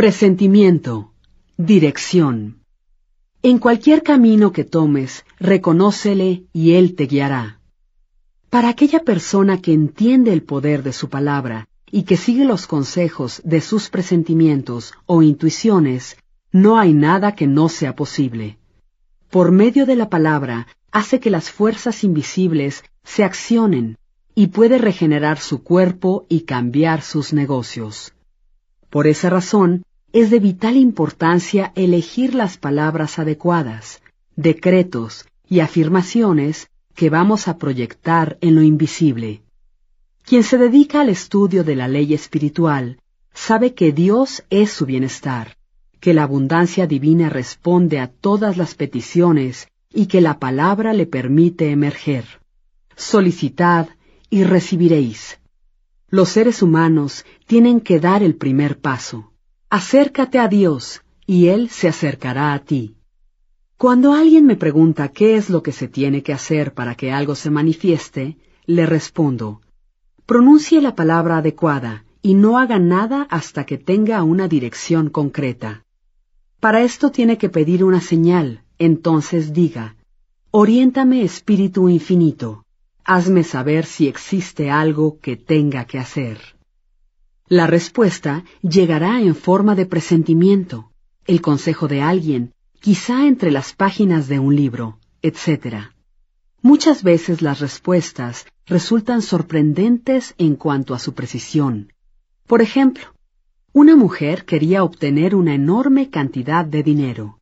Presentimiento. Dirección. En cualquier camino que tomes, reconócele y Él te guiará. Para aquella persona que entiende el poder de su palabra y que sigue los consejos de sus presentimientos o intuiciones, no hay nada que no sea posible. Por medio de la palabra hace que las fuerzas invisibles se accionen y puede regenerar su cuerpo y cambiar sus negocios. Por esa razón, es de vital importancia elegir las palabras adecuadas, decretos y afirmaciones que vamos a proyectar en lo invisible. Quien se dedica al estudio de la ley espiritual sabe que Dios es su bienestar, que la abundancia divina responde a todas las peticiones y que la palabra le permite emerger. Solicitad y recibiréis. Los seres humanos tienen que dar el primer paso. Acércate a Dios y Él se acercará a ti. Cuando alguien me pregunta qué es lo que se tiene que hacer para que algo se manifieste, le respondo, pronuncie la palabra adecuada y no haga nada hasta que tenga una dirección concreta. Para esto tiene que pedir una señal, entonces diga, oriéntame Espíritu Infinito, hazme saber si existe algo que tenga que hacer. La respuesta llegará en forma de presentimiento, el consejo de alguien, quizá entre las páginas de un libro, etc. Muchas veces las respuestas resultan sorprendentes en cuanto a su precisión. Por ejemplo, una mujer quería obtener una enorme cantidad de dinero.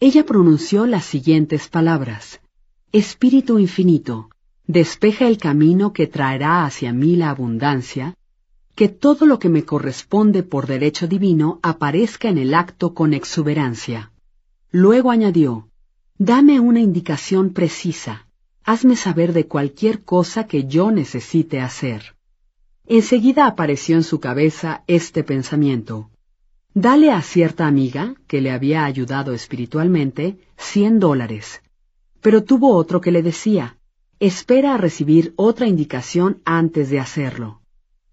Ella pronunció las siguientes palabras. Espíritu infinito, despeja el camino que traerá hacia mí la abundancia que todo lo que me corresponde por derecho divino aparezca en el acto con exuberancia. Luego añadió, Dame una indicación precisa, hazme saber de cualquier cosa que yo necesite hacer. Enseguida apareció en su cabeza este pensamiento. Dale a cierta amiga, que le había ayudado espiritualmente, cien dólares. Pero tuvo otro que le decía, espera a recibir otra indicación antes de hacerlo.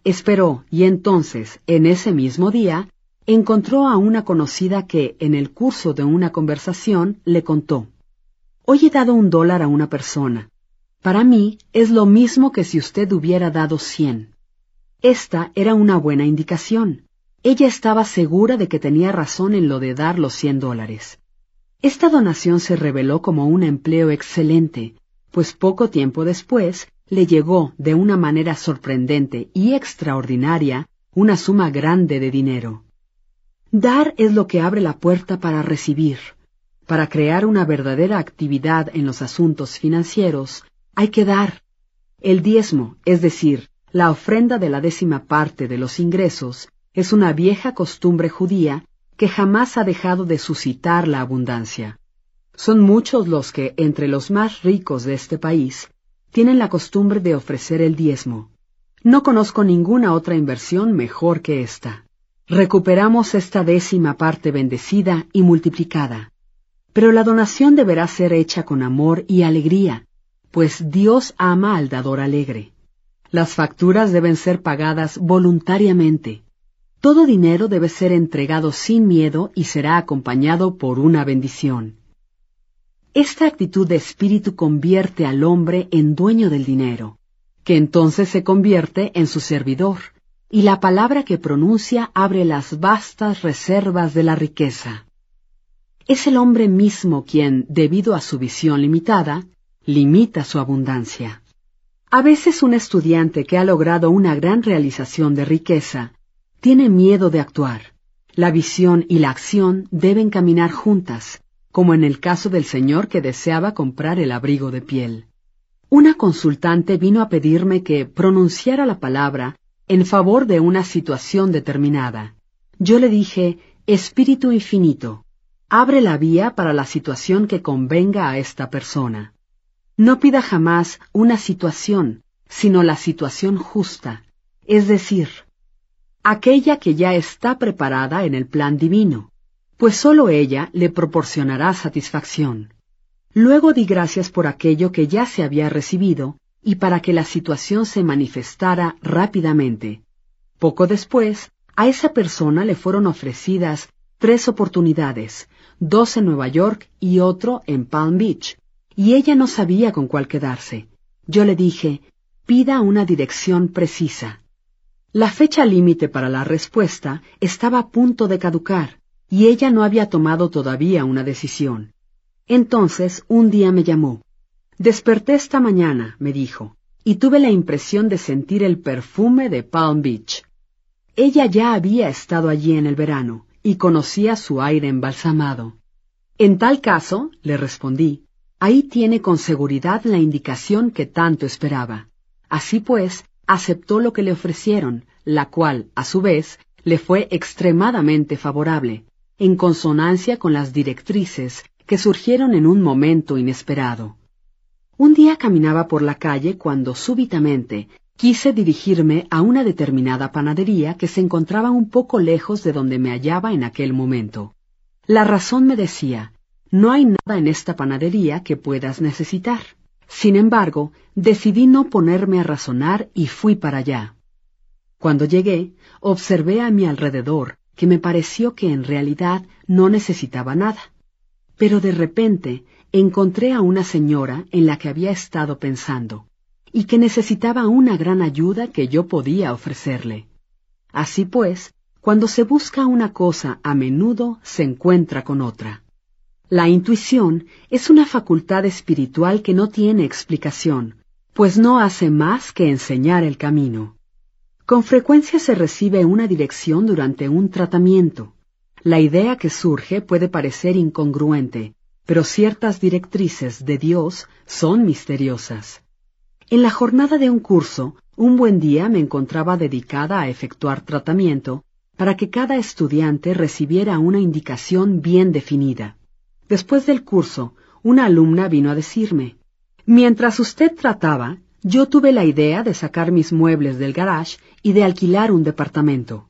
Esperó y entonces, en ese mismo día, encontró a una conocida que, en el curso de una conversación, le contó, Hoy he dado un dólar a una persona. Para mí es lo mismo que si usted hubiera dado cien. Esta era una buena indicación. Ella estaba segura de que tenía razón en lo de dar los cien dólares. Esta donación se reveló como un empleo excelente, pues poco tiempo después le llegó de una manera sorprendente y extraordinaria una suma grande de dinero. Dar es lo que abre la puerta para recibir. Para crear una verdadera actividad en los asuntos financieros, hay que dar. El diezmo, es decir, la ofrenda de la décima parte de los ingresos, es una vieja costumbre judía que jamás ha dejado de suscitar la abundancia. Son muchos los que, entre los más ricos de este país, tienen la costumbre de ofrecer el diezmo. No conozco ninguna otra inversión mejor que esta. Recuperamos esta décima parte bendecida y multiplicada. Pero la donación deberá ser hecha con amor y alegría, pues Dios ama al dador alegre. Las facturas deben ser pagadas voluntariamente. Todo dinero debe ser entregado sin miedo y será acompañado por una bendición. Esta actitud de espíritu convierte al hombre en dueño del dinero, que entonces se convierte en su servidor, y la palabra que pronuncia abre las vastas reservas de la riqueza. Es el hombre mismo quien, debido a su visión limitada, limita su abundancia. A veces un estudiante que ha logrado una gran realización de riqueza tiene miedo de actuar. La visión y la acción deben caminar juntas, como en el caso del señor que deseaba comprar el abrigo de piel. Una consultante vino a pedirme que pronunciara la palabra en favor de una situación determinada. Yo le dije, Espíritu infinito, abre la vía para la situación que convenga a esta persona. No pida jamás una situación, sino la situación justa, es decir, aquella que ya está preparada en el plan divino pues sólo ella le proporcionará satisfacción. Luego di gracias por aquello que ya se había recibido y para que la situación se manifestara rápidamente. Poco después, A esa persona le fueron ofrecidas tres oportunidades, dos en Nueva York y otro en Palm Beach, y ella no sabía con cuál quedarse. Yo le dije, pida una dirección precisa. La fecha límite para la respuesta estaba a punto de caducar, y ella no había tomado todavía una decisión. Entonces un día me llamó. Desperté esta mañana, me dijo, y tuve la impresión de sentir el perfume de Palm Beach. Ella ya había estado allí en el verano y conocía su aire embalsamado. En tal caso, le respondí, ahí tiene con seguridad la indicación que tanto esperaba. Así pues, aceptó lo que le ofrecieron, la cual, a su vez, le fue extremadamente favorable, en consonancia con las directrices que surgieron en un momento inesperado. Un día caminaba por la calle cuando súbitamente quise dirigirme a una determinada panadería que se encontraba un poco lejos de donde me hallaba en aquel momento. La razón me decía, no hay nada en esta panadería que puedas necesitar. Sin embargo, decidí no ponerme a razonar y fui para allá. Cuando llegué, observé a mi alrededor que me pareció que en realidad no necesitaba nada. Pero de repente encontré a una señora en la que había estado pensando y que necesitaba una gran ayuda que yo podía ofrecerle. Así pues, cuando se busca una cosa a menudo se encuentra con otra. La intuición es una facultad espiritual que no tiene explicación, pues no hace más que enseñar el camino. Con frecuencia se recibe una dirección durante un tratamiento. La idea que surge puede parecer incongruente, pero ciertas directrices de Dios son misteriosas. En la jornada de un curso, un buen día me encontraba dedicada a efectuar tratamiento para que cada estudiante recibiera una indicación bien definida. Después del curso, una alumna vino a decirme, Mientras usted trataba, yo tuve la idea de sacar mis muebles del garage y de alquilar un departamento.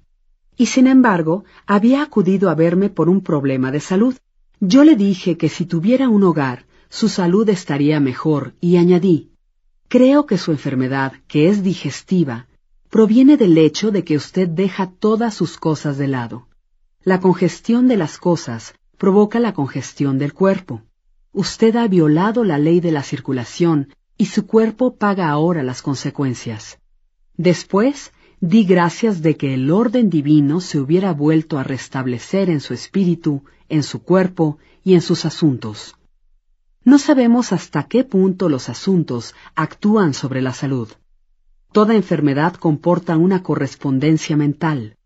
Y sin embargo, había acudido a verme por un problema de salud. Yo le dije que si tuviera un hogar, su salud estaría mejor y añadí, creo que su enfermedad, que es digestiva, proviene del hecho de que usted deja todas sus cosas de lado. La congestión de las cosas provoca la congestión del cuerpo. Usted ha violado la ley de la circulación y su cuerpo paga ahora las consecuencias. Después, di gracias de que el orden divino se hubiera vuelto a restablecer en su espíritu en su cuerpo y en sus asuntos. No sabemos hasta qué punto los asuntos actúan sobre la salud. Toda enfermedad comporta una correspondencia mental.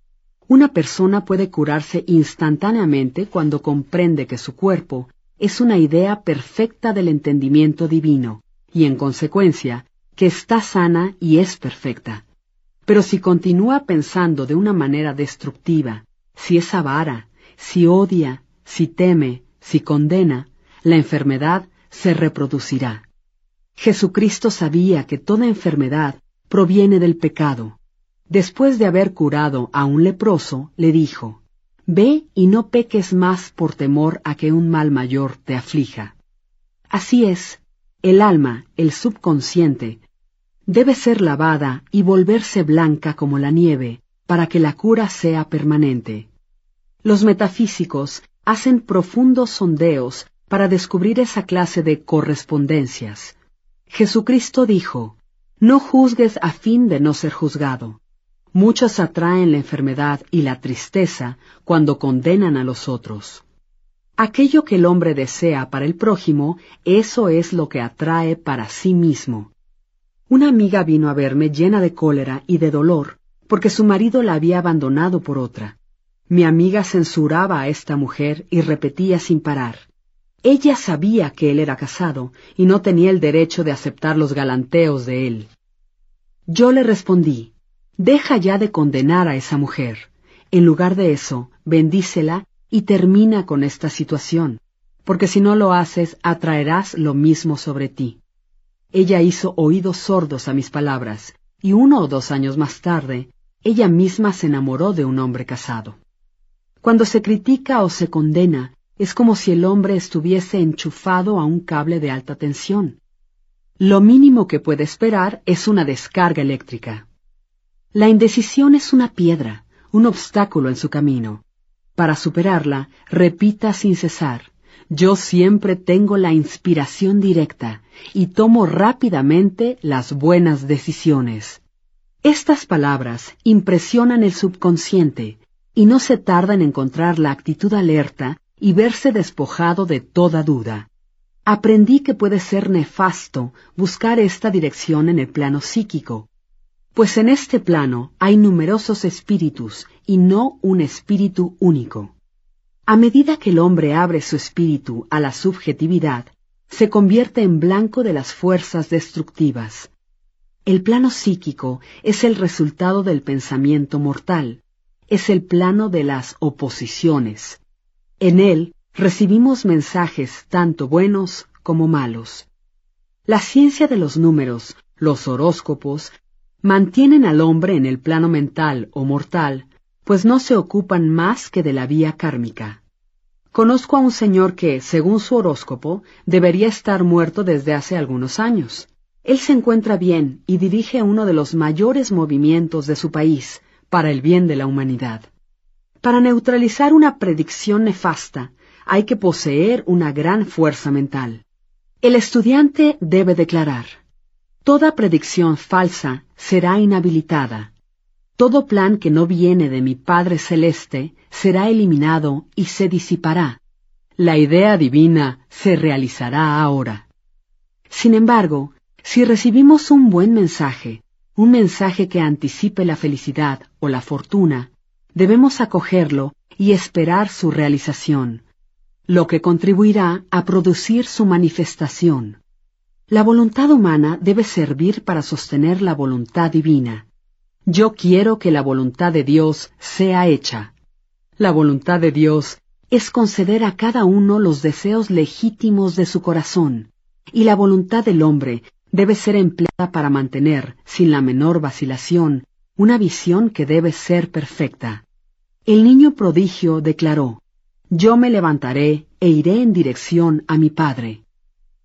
Una persona puede curarse instantáneamente cuando comprende que su cuerpo es una idea perfecta del entendimiento divino, y en consecuencia, que está sana y es perfecta. Pero si continúa pensando de una manera destructiva, si es avara, si odia, si teme, si condena, la enfermedad se reproducirá. Jesucristo sabía que toda enfermedad proviene del pecado. Después de haber curado a un leproso, le dijo, Ve y no peques más por temor a que un mal mayor te aflija. Así es, el alma, el subconsciente, debe ser lavada y volverse blanca como la nieve para que la cura sea permanente. Los metafísicos hacen profundos sondeos para descubrir esa clase de correspondencias. Jesucristo dijo, No juzgues a fin de no ser juzgado. Muchos atraen la enfermedad y la tristeza cuando condenan a los otros. Aquello que el hombre desea para el prójimo, eso es lo que atrae para sí mismo. Una amiga vino a verme llena de cólera y de dolor porque su marido la había abandonado por otra. Mi amiga censuraba a esta mujer y repetía sin parar. Ella sabía que él era casado y no tenía el derecho de aceptar los galanteos de él. Yo le respondí, deja ya de condenar a esa mujer. En lugar de eso, bendícela y termina con esta situación, porque si no lo haces, atraerás lo mismo sobre ti. Ella hizo oídos sordos a mis palabras, y uno o dos años más tarde, ella misma se enamoró de un hombre casado. Cuando se critica o se condena, es como si el hombre estuviese enchufado a un cable de alta tensión. Lo mínimo que puede esperar es una descarga eléctrica. La indecisión es una piedra, un obstáculo en su camino. Para superarla, repita sin cesar, yo siempre tengo la inspiración directa y tomo rápidamente las buenas decisiones. Estas palabras impresionan el subconsciente y no se tarda en encontrar la actitud alerta y verse despojado de toda duda. Aprendí que puede ser nefasto buscar esta dirección en el plano psíquico, pues en este plano hay numerosos espíritus y no un espíritu único. A medida que el hombre abre su espíritu a la subjetividad, se convierte en blanco de las fuerzas destructivas. El plano psíquico es el resultado del pensamiento mortal, es el plano de las oposiciones. En él recibimos mensajes tanto buenos como malos. La ciencia de los números, los horóscopos, mantienen al hombre en el plano mental o mortal, pues no se ocupan más que de la vía kármica. Conozco a un señor que, según su horóscopo, debería estar muerto desde hace algunos años. Él se encuentra bien y dirige uno de los mayores movimientos de su país para el bien de la humanidad. Para neutralizar una predicción nefasta, hay que poseer una gran fuerza mental. El estudiante debe declarar, toda predicción falsa será inhabilitada. Todo plan que no viene de mi Padre Celeste será eliminado y se disipará. La idea divina se realizará ahora. Sin embargo, si recibimos un buen mensaje, un mensaje que anticipe la felicidad o la fortuna, debemos acogerlo y esperar su realización, lo que contribuirá a producir su manifestación. La voluntad humana debe servir para sostener la voluntad divina. Yo quiero que la voluntad de Dios sea hecha. La voluntad de Dios es conceder a cada uno los deseos legítimos de su corazón, y la voluntad del hombre debe ser empleada para mantener, sin la menor vacilación, una visión que debe ser perfecta. El niño prodigio declaró, Yo me levantaré e iré en dirección a mi Padre.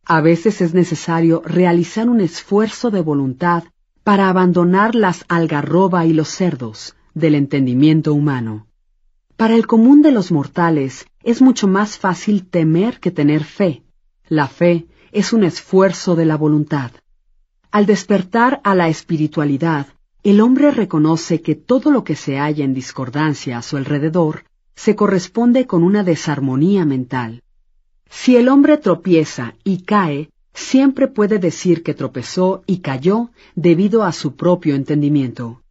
A veces es necesario realizar un esfuerzo de voluntad para abandonar las algarroba y los cerdos del entendimiento humano. Para el común de los mortales es mucho más fácil temer que tener fe. La fe es un esfuerzo de la voluntad. Al despertar a la espiritualidad, el hombre reconoce que todo lo que se halla en discordancia a su alrededor se corresponde con una desarmonía mental. Si el hombre tropieza y cae, siempre puede decir que tropezó y cayó debido a su propio entendimiento.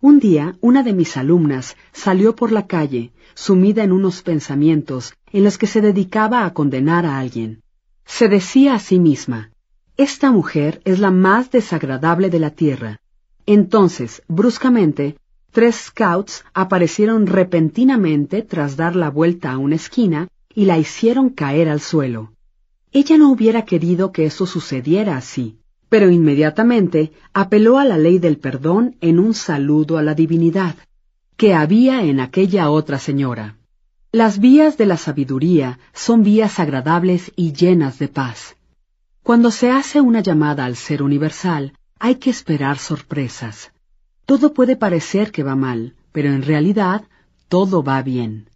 Un día, una de mis alumnas salió por la calle, sumida en unos pensamientos en los que se dedicaba a condenar a alguien. Se decía a sí misma, esta mujer es la más desagradable de la tierra. Entonces, bruscamente, tres scouts aparecieron repentinamente tras dar la vuelta a una esquina y la hicieron caer al suelo. Ella no hubiera querido que eso sucediera así, pero inmediatamente apeló a la ley del perdón en un saludo a la divinidad, que había en aquella otra señora. Las vías de la sabiduría son vías agradables y llenas de paz. Cuando se hace una llamada al ser universal, hay que esperar sorpresas. Todo puede parecer que va mal, pero en realidad todo va bien.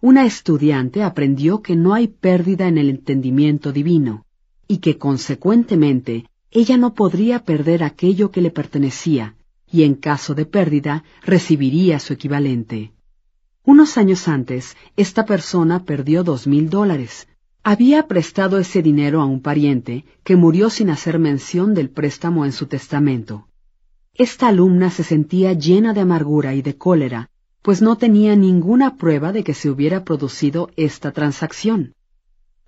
Una estudiante aprendió que no hay pérdida en el entendimiento divino, y que consecuentemente ella no podría perder aquello que le pertenecía, y en caso de pérdida recibiría su equivalente. Unos años antes, esta persona perdió dos mil dólares. Había prestado ese dinero a un pariente que murió sin hacer mención del préstamo en su testamento. Esta alumna se sentía llena de amargura y de cólera, pues no tenía ninguna prueba de que se hubiera producido esta transacción.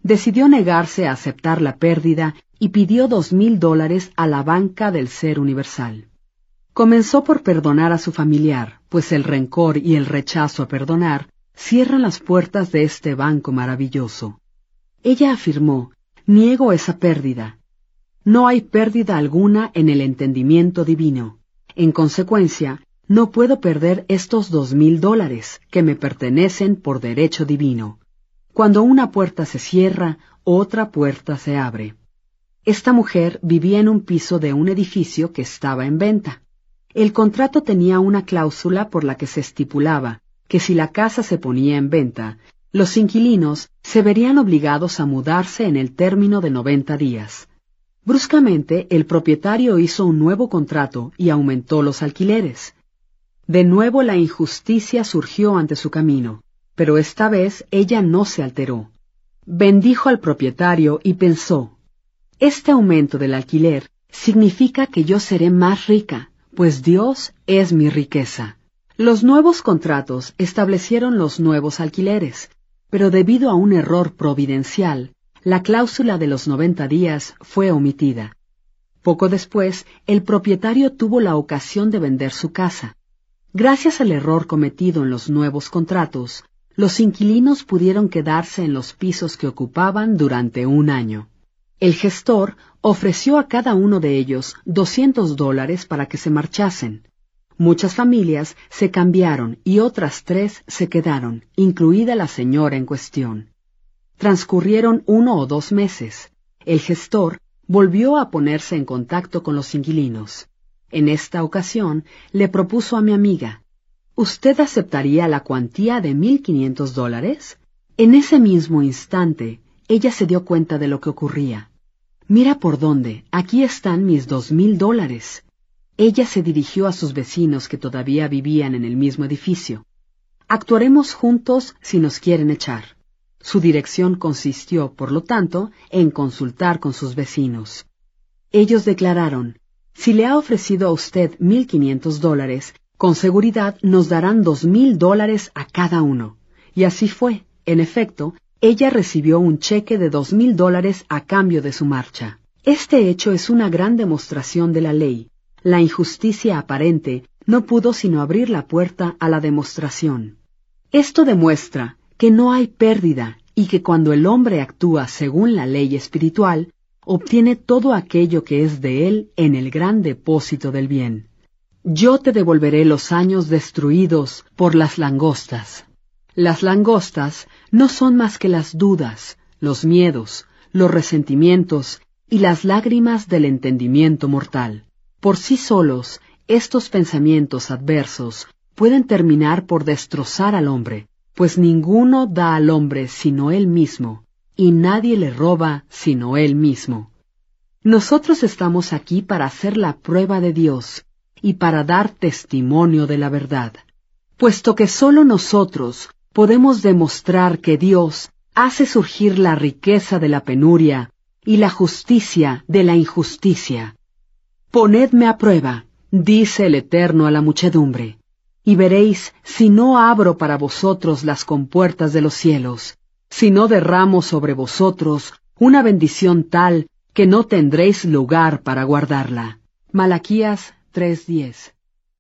Decidió negarse a aceptar la pérdida y pidió dos mil dólares a la banca del Ser Universal. Comenzó por perdonar a su familiar, pues el rencor y el rechazo a perdonar cierran las puertas de este banco maravilloso. Ella afirmó, niego esa pérdida. No hay pérdida alguna en el entendimiento divino. En consecuencia, no puedo perder estos dos mil dólares que me pertenecen por derecho divino. Cuando una puerta se cierra, otra puerta se abre. Esta mujer vivía en un piso de un edificio que estaba en venta. El contrato tenía una cláusula por la que se estipulaba que si la casa se ponía en venta, los inquilinos se verían obligados a mudarse en el término de noventa días. Bruscamente, el propietario hizo un nuevo contrato y aumentó los alquileres. De nuevo la injusticia surgió ante su camino, pero esta vez ella no se alteró. Bendijo al propietario y pensó, Este aumento del alquiler significa que yo seré más rica, pues Dios es mi riqueza. Los nuevos contratos establecieron los nuevos alquileres, pero debido a un error providencial, la cláusula de los noventa días fue omitida. Poco después, el propietario tuvo la ocasión de vender su casa. Gracias al error cometido en los nuevos contratos, los inquilinos pudieron quedarse en los pisos que ocupaban durante un año. El gestor ofreció a cada uno de ellos doscientos dólares para que se marchasen. Muchas familias se cambiaron y otras tres se quedaron, incluida la señora en cuestión. Transcurrieron uno o dos meses. El gestor volvió a ponerse en contacto con los inquilinos. En esta ocasión le propuso a mi amiga, ¿Usted aceptaría la cuantía de mil quinientos dólares? En ese mismo instante, ella se dio cuenta de lo que ocurría. Mira por dónde, aquí están mis dos mil dólares. Ella se dirigió a sus vecinos que todavía vivían en el mismo edificio. Actuaremos juntos si nos quieren echar. Su dirección consistió, por lo tanto, en consultar con sus vecinos. Ellos declararon, si le ha ofrecido a usted mil quinientos dólares, con seguridad nos darán dos mil dólares a cada uno. Y así fue. En efecto, ella recibió un cheque de dos mil dólares a cambio de su marcha. Este hecho es una gran demostración de la ley, la injusticia aparente no pudo sino abrir la puerta a la demostración. Esto demuestra que no hay pérdida y que cuando el hombre actúa según la ley espiritual, obtiene todo aquello que es de él en el gran depósito del bien. Yo te devolveré los años destruidos por las langostas. Las langostas no son más que las dudas, los miedos, los resentimientos y las lágrimas del entendimiento mortal. Por sí solos, estos pensamientos adversos pueden terminar por destrozar al hombre, pues ninguno da al hombre sino él mismo, y nadie le roba sino él mismo. Nosotros estamos aquí para hacer la prueba de Dios y para dar testimonio de la verdad, puesto que sólo nosotros podemos demostrar que Dios hace surgir la riqueza de la penuria y la justicia de la injusticia. Ponedme a prueba, dice el Eterno a la muchedumbre, y veréis si no abro para vosotros las compuertas de los cielos, si no derramo sobre vosotros una bendición tal que no tendréis lugar para guardarla. Malaquías 3:10